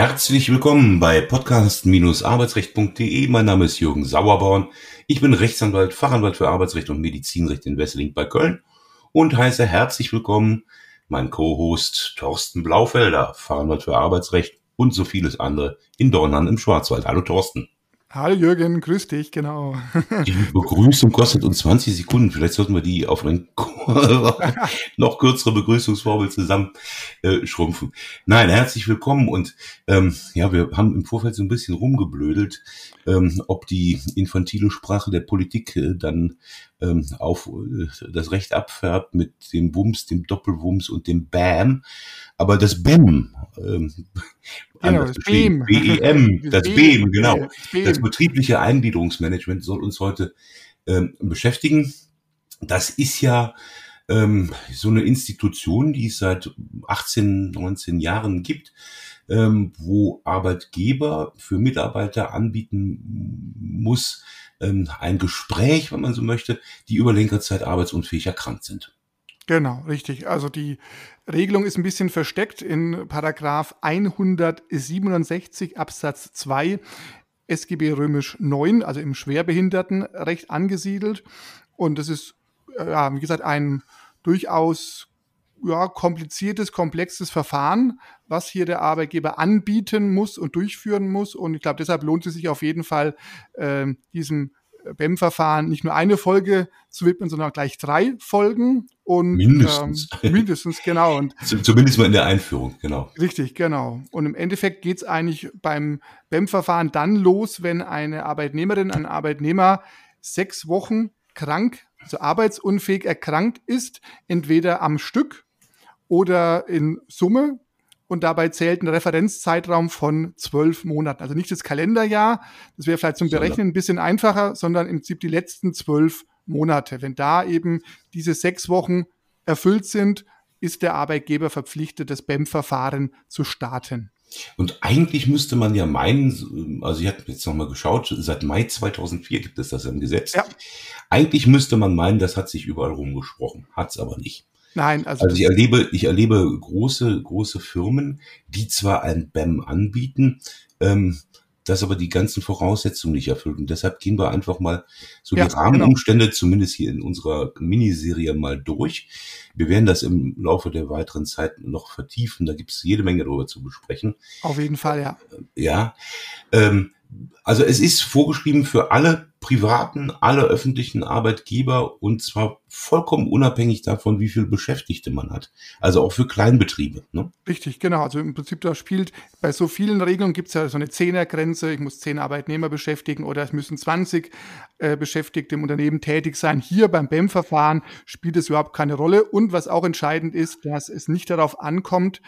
Herzlich willkommen bei podcast-arbeitsrecht.de. Mein Name ist Jürgen Sauerborn. Ich bin Rechtsanwalt, Fachanwalt für Arbeitsrecht und Medizinrecht in Wesseling bei Köln und heiße herzlich willkommen mein Co-Host Thorsten Blaufelder, Fachanwalt für Arbeitsrecht und so vieles andere in Dornern im Schwarzwald. Hallo Thorsten. Hallo Jürgen, grüß dich, genau. Die Begrüßung kostet uns 20 Sekunden. Vielleicht sollten wir die auf eine noch kürzere Begrüßungsformel zusammen äh. Nein, herzlich willkommen und ähm, ja, wir haben im Vorfeld so ein bisschen rumgeblödelt, ähm, ob die infantile Sprache der Politik äh, dann ähm, auf äh, das Recht abfärbt mit dem Wumms, dem Doppelwumms und dem Bam. Aber das BEM, ähm, genau, das BEM, BEM, das BEM, genau, das betriebliche Eingliederungsmanagement soll uns heute ähm, beschäftigen. Das ist ja ähm, so eine Institution, die es seit 18, 19 Jahren gibt, ähm, wo Arbeitgeber für Mitarbeiter anbieten muss, ähm, ein Gespräch, wenn man so möchte, die über längere Zeit arbeitsunfähig erkrankt sind. Genau, richtig. Also die Regelung ist ein bisschen versteckt in Paragraph 167 Absatz 2 SGB römisch 9, also im Schwerbehindertenrecht angesiedelt. Und das ist, äh, ja, wie gesagt, ein durchaus ja, kompliziertes, komplexes Verfahren, was hier der Arbeitgeber anbieten muss und durchführen muss. Und ich glaube, deshalb lohnt es sich auf jeden Fall, äh, diesem BEM-Verfahren nicht nur eine Folge zu widmen, sondern gleich drei Folgen. Und, mindestens. Ähm, mindestens, genau. Und Zumindest mal in der Einführung, genau. Richtig, genau. Und im Endeffekt geht es eigentlich beim BEM-Verfahren dann los, wenn eine Arbeitnehmerin, ein Arbeitnehmer sechs Wochen krank, also arbeitsunfähig erkrankt ist, entweder am Stück oder in Summe und dabei zählt ein Referenzzeitraum von zwölf Monaten. Also nicht das Kalenderjahr, das wäre vielleicht zum Berechnen ein bisschen einfacher, sondern im Prinzip die letzten zwölf Monate. Wenn da eben diese sechs Wochen erfüllt sind, ist der Arbeitgeber verpflichtet, das BEM-Verfahren zu starten. Und eigentlich müsste man ja meinen, also ich habe jetzt nochmal geschaut, seit Mai 2004 gibt es das im Gesetz. Ja. Eigentlich müsste man meinen, das hat sich überall rumgesprochen, hat es aber nicht. Nein, also, also ich erlebe, ich erlebe große, große Firmen, die zwar ein BAM anbieten, ähm, das aber die ganzen Voraussetzungen nicht erfüllt. Und deshalb gehen wir einfach mal so ja, die Rahmenumstände, genau. zumindest hier in unserer Miniserie, mal durch. Wir werden das im Laufe der weiteren Zeit noch vertiefen. Da gibt es jede Menge darüber zu besprechen. Auf jeden Fall, ja. Ja. Ähm, also es ist vorgeschrieben für alle privaten, alle öffentlichen Arbeitgeber und zwar vollkommen unabhängig davon, wie viel Beschäftigte man hat. Also auch für Kleinbetriebe. Ne? Richtig, genau. Also im Prinzip da spielt bei so vielen Regelungen gibt es ja so eine Zehnergrenze. Ich muss zehn Arbeitnehmer beschäftigen oder es müssen 20 äh, Beschäftigte im Unternehmen tätig sein. Hier beim BEM-Verfahren spielt es überhaupt keine Rolle. Und was auch entscheidend ist, dass es nicht darauf ankommt,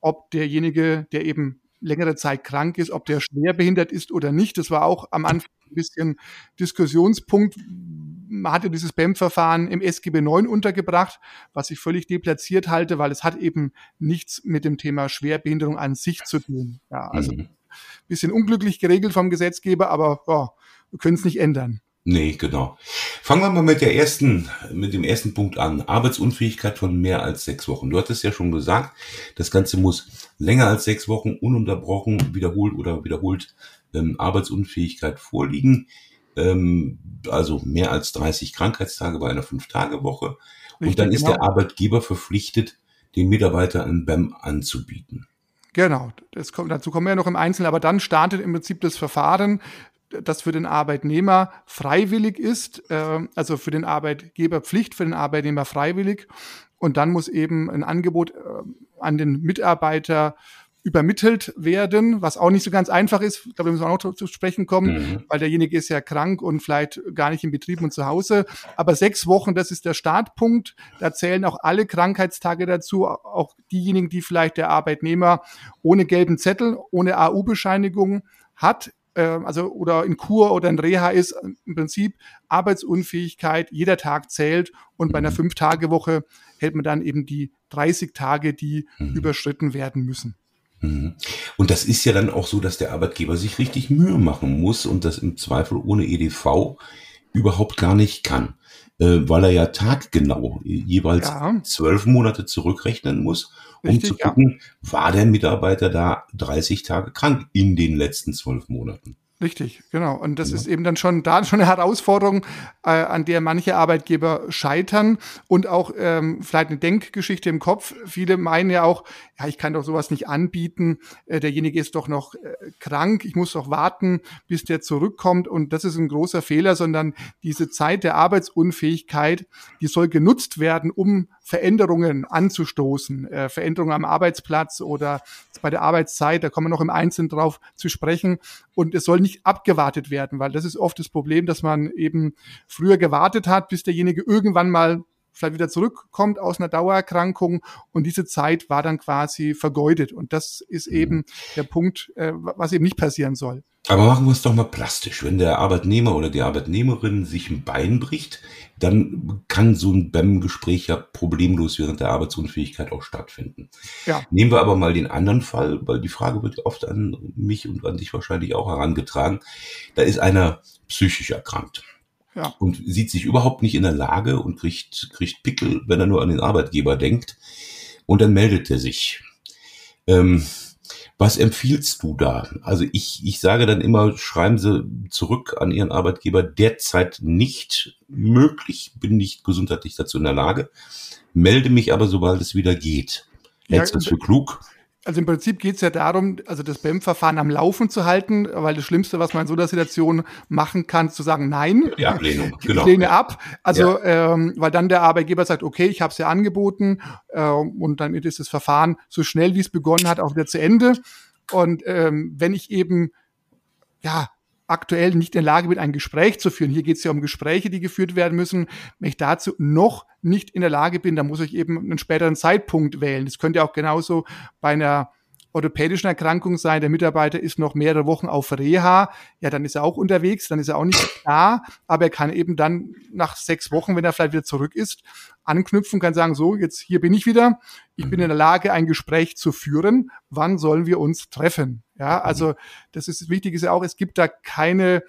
ob derjenige, der eben längere Zeit krank ist, ob der schwer behindert ist oder nicht. Das war auch am Anfang ein bisschen Diskussionspunkt. Man hatte dieses BEM-Verfahren im SGB 9 untergebracht, was ich völlig deplatziert halte, weil es hat eben nichts mit dem Thema Schwerbehinderung an sich zu tun. Ja, also mhm. bisschen unglücklich geregelt vom Gesetzgeber, aber ja, wir können es nicht ändern. Nee, genau. Fangen wir mal mit der ersten, mit dem ersten Punkt an. Arbeitsunfähigkeit von mehr als sechs Wochen. Du hattest ja schon gesagt, das Ganze muss länger als sechs Wochen ununterbrochen wiederholt oder wiederholt ähm, Arbeitsunfähigkeit vorliegen. Ähm, also mehr als 30 Krankheitstage bei einer Fünf-Tage-Woche. Und dann ist genau. der Arbeitgeber verpflichtet, den Mitarbeiter ein BEM anzubieten. Genau, das kommt, dazu kommen wir ja noch im Einzelnen, aber dann startet im Prinzip das Verfahren das für den Arbeitnehmer freiwillig ist, äh, also für den Arbeitgeber Pflicht, für den Arbeitnehmer freiwillig. Und dann muss eben ein Angebot äh, an den Mitarbeiter übermittelt werden, was auch nicht so ganz einfach ist. Ich glaube, wir müssen auch noch zu sprechen kommen, mhm. weil derjenige ist ja krank und vielleicht gar nicht im Betrieb und zu Hause. Aber sechs Wochen, das ist der Startpunkt. Da zählen auch alle Krankheitstage dazu, auch diejenigen, die vielleicht der Arbeitnehmer ohne gelben Zettel, ohne AU-Bescheinigung hat äh, also oder in Kur oder in Reha ist, im Prinzip Arbeitsunfähigkeit, jeder Tag zählt und bei einer mhm. Fünf-Tage-Woche hält man dann eben die 30 Tage, die mhm. überschritten werden müssen. Mhm. Und das ist ja dann auch so, dass der Arbeitgeber sich richtig Mühe machen muss und das im Zweifel ohne EDV überhaupt gar nicht kann, äh, weil er ja taggenau jeweils ja. zwölf Monate zurückrechnen muss um Richtig, zu ja. gucken, war der Mitarbeiter da 30 Tage krank in den letzten zwölf Monaten. Richtig, genau. Und das ja. ist eben dann schon da schon eine Herausforderung, äh, an der manche Arbeitgeber scheitern und auch ähm, vielleicht eine Denkgeschichte im Kopf. Viele meinen ja auch, ja, ich kann doch sowas nicht anbieten. Äh, derjenige ist doch noch äh, krank. Ich muss doch warten, bis der zurückkommt. Und das ist ein großer Fehler, sondern diese Zeit der Arbeitsunfähigkeit, die soll genutzt werden, um Veränderungen anzustoßen, äh, Veränderungen am Arbeitsplatz oder bei der Arbeitszeit, da kommen wir noch im Einzelnen drauf zu sprechen. Und es soll nicht abgewartet werden, weil das ist oft das Problem, dass man eben früher gewartet hat, bis derjenige irgendwann mal vielleicht wieder zurückkommt aus einer Dauererkrankung und diese Zeit war dann quasi vergeudet. Und das ist eben der Punkt, äh, was eben nicht passieren soll. Aber machen wir es doch mal plastisch. Wenn der Arbeitnehmer oder die Arbeitnehmerin sich ein Bein bricht, dann kann so ein BEM-Gespräch ja problemlos während der Arbeitsunfähigkeit auch stattfinden. Ja. Nehmen wir aber mal den anderen Fall, weil die Frage wird oft an mich und an dich wahrscheinlich auch herangetragen. Da ist einer psychisch erkrankt. Ja. Und sieht sich überhaupt nicht in der Lage und kriegt, kriegt Pickel, wenn er nur an den Arbeitgeber denkt. Und dann meldet er sich. Ähm, was empfiehlst du da? Also ich, ich sage dann immer, schreiben Sie zurück an Ihren Arbeitgeber, derzeit nicht möglich, bin nicht gesundheitlich dazu in der Lage, melde mich aber, sobald es wieder geht. Hältst du ja, das für klug? Also im Prinzip geht es ja darum, also das BEM-Verfahren am Laufen zu halten, weil das Schlimmste, was man in so einer Situation machen kann, zu sagen, nein, die Ablehnung, genau. ich lehne ab. Also ja. ähm, weil dann der Arbeitgeber sagt, okay, ich habe es ja angeboten äh, und dann ist das Verfahren so schnell, wie es begonnen hat, auch wieder zu Ende. Und ähm, wenn ich eben ja aktuell nicht in der Lage bin, ein Gespräch zu führen. Hier geht es ja um Gespräche, die geführt werden müssen. Wenn ich dazu noch nicht in der Lage bin, dann muss ich eben einen späteren Zeitpunkt wählen. Das könnte auch genauso bei einer orthopädischen Erkrankung sein, der Mitarbeiter ist noch mehrere Wochen auf Reha, ja, dann ist er auch unterwegs, dann ist er auch nicht da, aber er kann eben dann nach sechs Wochen, wenn er vielleicht wieder zurück ist, anknüpfen, kann sagen, so, jetzt hier bin ich wieder, ich bin in der Lage, ein Gespräch zu führen, wann sollen wir uns treffen? Ja, also das ist wichtig ist ja auch, es gibt da keine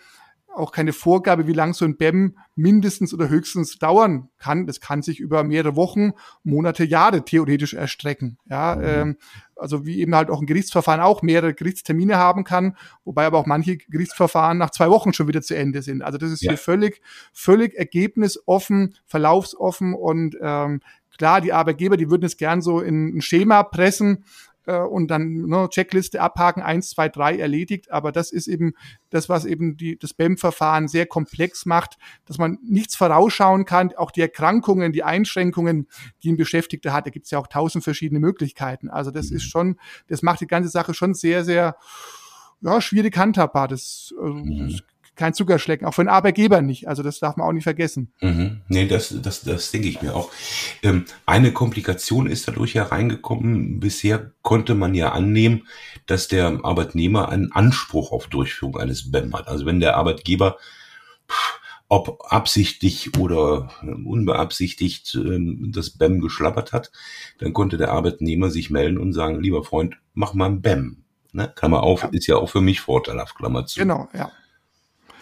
auch keine Vorgabe, wie lang so ein BEM mindestens oder höchstens dauern kann. Das kann sich über mehrere Wochen, Monate, Jahre theoretisch erstrecken. Ja, mhm. ähm, also wie eben halt auch ein Gerichtsverfahren auch mehrere Gerichtstermine haben kann, wobei aber auch manche Gerichtsverfahren nach zwei Wochen schon wieder zu Ende sind. Also das ist ja. hier völlig, völlig ergebnisoffen, verlaufsoffen und ähm, klar, die Arbeitgeber, die würden es gern so in ein Schema pressen, äh, und dann ne, Checkliste abhaken, eins, zwei, drei erledigt. Aber das ist eben das, was eben die, das BEM-Verfahren sehr komplex macht, dass man nichts vorausschauen kann. Auch die Erkrankungen, die Einschränkungen, die ein Beschäftigter hat, da gibt es ja auch tausend verschiedene Möglichkeiten. Also das ist schon, das macht die ganze Sache schon sehr, sehr ja, schwierig handhabbar. Das, also, mhm. das kein Zuckerschlecken, auch für einen Arbeitgeber nicht. Also das darf man auch nicht vergessen. Mhm. Nee, das, das, das denke ich mir auch. Ähm, eine Komplikation ist dadurch hereingekommen. Bisher konnte man ja annehmen, dass der Arbeitnehmer einen Anspruch auf Durchführung eines BEM hat. Also wenn der Arbeitgeber ob absichtlich oder unbeabsichtigt ähm, das BEM geschlappert hat, dann konnte der Arbeitnehmer sich melden und sagen, lieber Freund, mach mal ein BEM. Ne? Klammer auf, ja. ist ja auch für mich vorteilhaft, Klammer zu. Genau, ja.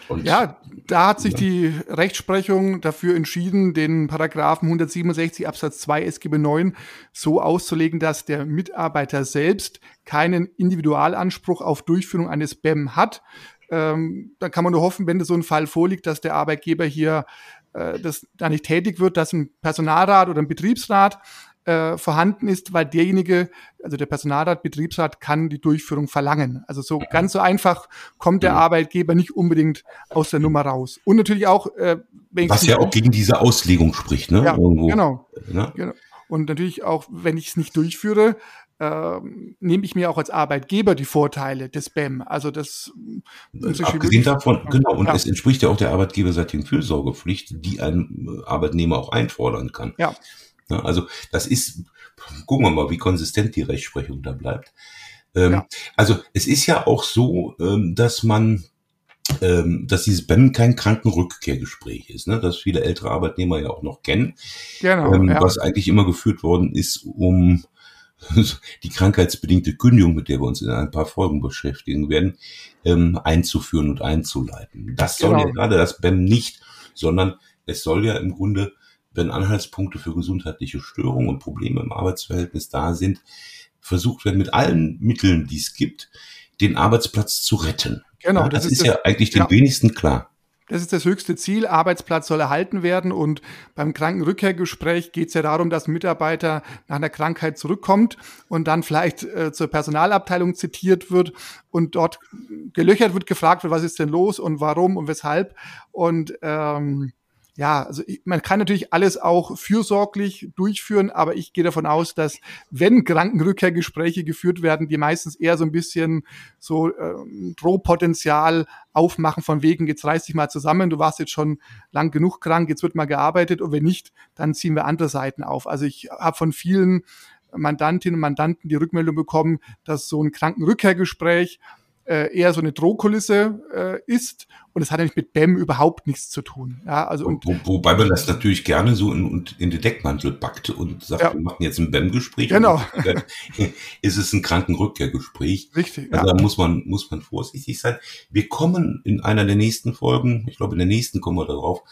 Und ja, da hat sich ja. die Rechtsprechung dafür entschieden, den Paragraphen 167 Absatz 2 SGB 9 so auszulegen, dass der Mitarbeiter selbst keinen Individualanspruch auf Durchführung eines BEM hat. Ähm, dann kann man nur hoffen, wenn so ein Fall vorliegt, dass der Arbeitgeber hier äh, das da nicht tätig wird, dass ein Personalrat oder ein Betriebsrat äh, vorhanden ist, weil derjenige, also der Personalrat, Betriebsrat, kann die Durchführung verlangen. Also so ganz so einfach kommt der Arbeitgeber nicht unbedingt aus der Nummer raus. Und natürlich auch, äh, wenn was ja auch gegen diese Auslegung spricht, ne? Ja, Irgendwo. Genau, ne? genau. Und natürlich auch, wenn ich es nicht durchführe, äh, nehme ich mir auch als Arbeitgeber die Vorteile des BEM. Also das abgesehen davon, genau, und ja. es entspricht ja auch der arbeitgeberseitigen Fürsorgepflicht, die ein Arbeitnehmer auch einfordern kann. Ja. Ja, also das ist, gucken wir mal, wie konsistent die Rechtsprechung da bleibt. Ähm, ja. Also es ist ja auch so, ähm, dass man ähm, dass dieses BEM kein Krankenrückkehrgespräch ist, ne? das viele ältere Arbeitnehmer ja auch noch kennen, genau, ähm, ja. was eigentlich immer geführt worden ist, um die krankheitsbedingte Kündigung, mit der wir uns in ein paar Folgen beschäftigen werden, ähm, einzuführen und einzuleiten. Das soll genau. ja gerade das BEM nicht, sondern es soll ja im Grunde wenn Anhaltspunkte für gesundheitliche Störungen und Probleme im Arbeitsverhältnis da sind, versucht werden, mit allen Mitteln, die es gibt, den Arbeitsplatz zu retten. Genau. Ja, das, das, ist, das, ja eigentlich genau. den wenigsten klar. Das ist das höchste Ziel. Arbeitsplatz soll erhalten werden. Und beim Krankenrückkehrgespräch geht es ja darum, dass ein Mitarbeiter nach einer Krankheit zurückkommt und dann vielleicht äh, zur Personalabteilung zitiert wird und dort gelöchert wird, gefragt wird, was ist denn los und warum und weshalb. Und ähm, ja, also ich, man kann natürlich alles auch fürsorglich durchführen, aber ich gehe davon aus, dass wenn Krankenrückkehrgespräche geführt werden, die meistens eher so ein bisschen so äh, Drohpotenzial aufmachen von wegen, jetzt reiß dich mal zusammen, du warst jetzt schon lang genug krank, jetzt wird mal gearbeitet und wenn nicht, dann ziehen wir andere Seiten auf. Also ich habe von vielen Mandantinnen und Mandanten die Rückmeldung bekommen, dass so ein Krankenrückkehrgespräch äh, eher so eine Drohkulisse äh, ist und es hat eigentlich mit BEM überhaupt nichts zu tun. Ja, also und, Wo, wobei man das natürlich gerne so in, in den Deckmantel packt und sagt, ja. wir machen jetzt ein BEM-Gespräch. Genau. Ist es ein Krankenrückkehrgespräch. Richtig. Also ja. da muss man, muss man vorsichtig sein. Wir kommen in einer der nächsten Folgen, ich glaube in der nächsten kommen wir darauf,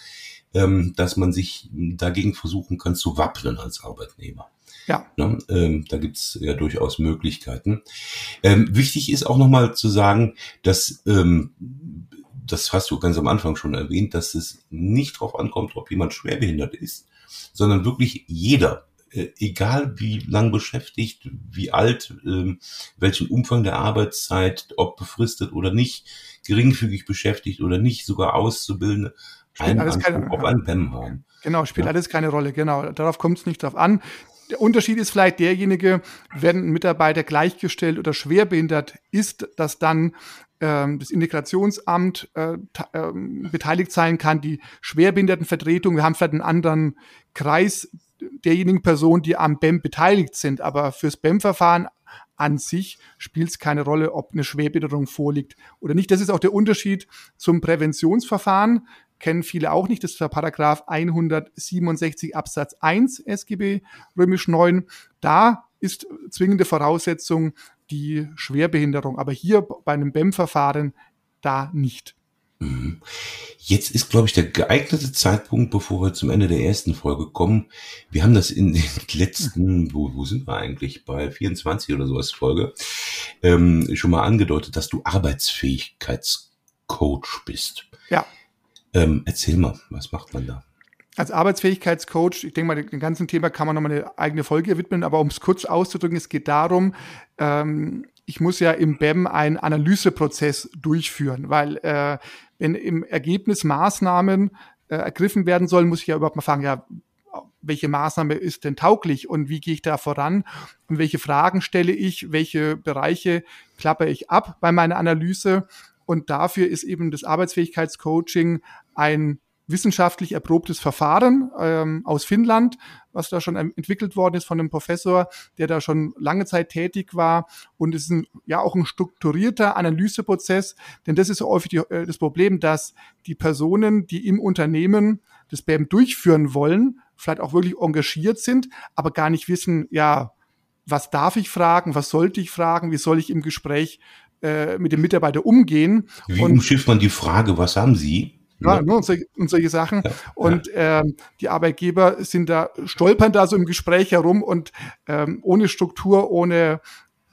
ähm, dass man sich dagegen versuchen kann zu wappnen als Arbeitnehmer. Ja. Ne? Ähm, da gibt's ja durchaus Möglichkeiten. Ähm, wichtig ist auch nochmal zu sagen, dass, ähm, das hast du ganz am Anfang schon erwähnt, dass es nicht darauf ankommt, ob jemand schwerbehindert ist, sondern wirklich jeder, äh, egal wie lang beschäftigt, wie alt, äh, welchen Umfang der Arbeitszeit, ob befristet oder nicht, geringfügig beschäftigt oder nicht, sogar Auszubildende, einen Anspruch keine, auf ein PEM haben. Genau, spielt ja. alles keine Rolle, genau. Darauf kommt es nicht drauf an. Der Unterschied ist vielleicht derjenige, wenn ein Mitarbeiter gleichgestellt oder schwerbehindert ist, dass dann ähm, das Integrationsamt äh, äh, beteiligt sein kann, die Schwerbehindertenvertretung. Wir haben vielleicht einen anderen Kreis derjenigen Personen, die am BEM beteiligt sind, aber fürs BEM-Verfahren an sich spielt es keine Rolle, ob eine Schwerbehinderung vorliegt oder nicht. Das ist auch der Unterschied zum Präventionsverfahren kennen viele auch nicht. Das ist der Paragraph 167 Absatz 1 SGB römisch 9. Da ist zwingende Voraussetzung die Schwerbehinderung, aber hier bei einem BEM-Verfahren da nicht. Mhm. Jetzt ist, glaube ich, der geeignete Zeitpunkt, bevor wir zum Ende der ersten Folge kommen. Wir haben das in den letzten, wo, wo sind wir eigentlich, bei 24 oder sowas Folge, ähm, schon mal angedeutet, dass du Arbeitsfähigkeitscoach bist. Ja. Ähm, erzähl mal, was macht man da? Als Arbeitsfähigkeitscoach, ich denke mal, dem ganzen Thema kann man nochmal eine eigene Folge widmen, aber um es kurz auszudrücken, es geht darum, ähm, ich muss ja im BEM einen Analyseprozess durchführen, weil äh, wenn im Ergebnis Maßnahmen äh, ergriffen werden sollen, muss ich ja überhaupt mal fragen, ja, welche Maßnahme ist denn tauglich und wie gehe ich da voran? Und welche Fragen stelle ich, welche Bereiche klappe ich ab bei meiner Analyse? Und dafür ist eben das Arbeitsfähigkeitscoaching ein wissenschaftlich erprobtes Verfahren ähm, aus Finnland, was da schon entwickelt worden ist von einem Professor, der da schon lange Zeit tätig war. Und es ist ein, ja auch ein strukturierter Analyseprozess, denn das ist häufig die, äh, das Problem, dass die Personen, die im Unternehmen das BAM durchführen wollen, vielleicht auch wirklich engagiert sind, aber gar nicht wissen, ja, was darf ich fragen, was sollte ich fragen, wie soll ich im Gespräch äh, mit dem Mitarbeiter umgehen. Wie umschifft man die Frage, was haben Sie? Ja, ne, und, solche, und solche Sachen. Ja, und ja. Ähm, die Arbeitgeber sind da, stolpern da so im Gespräch herum und ähm, ohne Struktur, ohne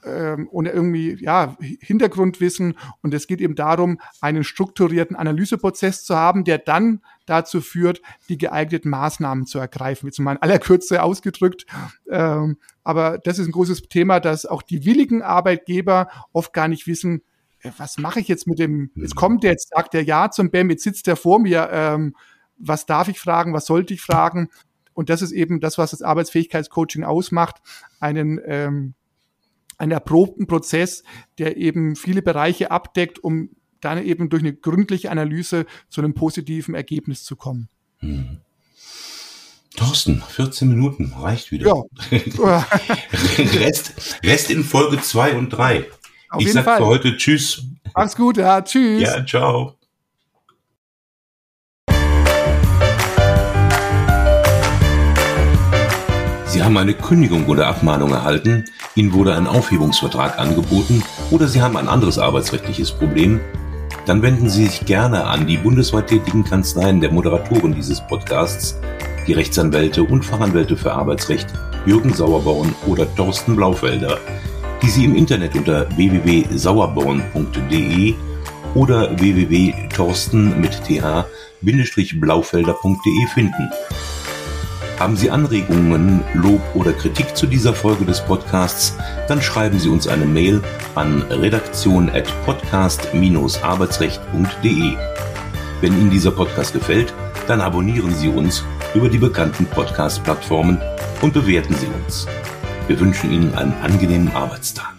ähm, ohne irgendwie ja, Hintergrundwissen. Und es geht eben darum, einen strukturierten Analyseprozess zu haben, der dann dazu führt, die geeigneten Maßnahmen zu ergreifen. Jetzt mal in aller Kürze ausgedrückt. Ähm, aber das ist ein großes Thema, dass auch die willigen Arbeitgeber oft gar nicht wissen, was mache ich jetzt mit dem, jetzt kommt der, jetzt sagt der Ja zum BAM, jetzt sitzt der vor mir, ähm, was darf ich fragen, was sollte ich fragen? Und das ist eben das, was das Arbeitsfähigkeitscoaching ausmacht, einen ähm, einen erprobten Prozess, der eben viele Bereiche abdeckt, um dann eben durch eine gründliche Analyse zu einem positiven Ergebnis zu kommen. Hm. Thorsten, 14 Minuten, reicht wieder. Ja. Rest, Rest in Folge 2 und 3. ich sag Fall. für heute Tschüss. Mach's gut, ja, tschüss. Ja, ciao. Sie haben eine Kündigung oder Abmahnung erhalten, Ihnen wurde ein Aufhebungsvertrag angeboten oder Sie haben ein anderes arbeitsrechtliches Problem, dann wenden Sie sich gerne an die bundesweit tätigen Kanzleien der Moderatoren dieses Podcasts die Rechtsanwälte und Fachanwälte für Arbeitsrecht Jürgen Sauerborn oder Thorsten Blaufelder, die Sie im Internet unter www.sauerborn.de oder www.torsten mit th-blaufelder.de finden. Haben Sie Anregungen, Lob oder Kritik zu dieser Folge des Podcasts, dann schreiben Sie uns eine Mail an redaktion@podcast-arbeitsrecht.de. Wenn Ihnen dieser Podcast gefällt, dann abonnieren Sie uns über die bekannten Podcast-Plattformen und bewerten Sie uns. Wir wünschen Ihnen einen angenehmen Arbeitstag.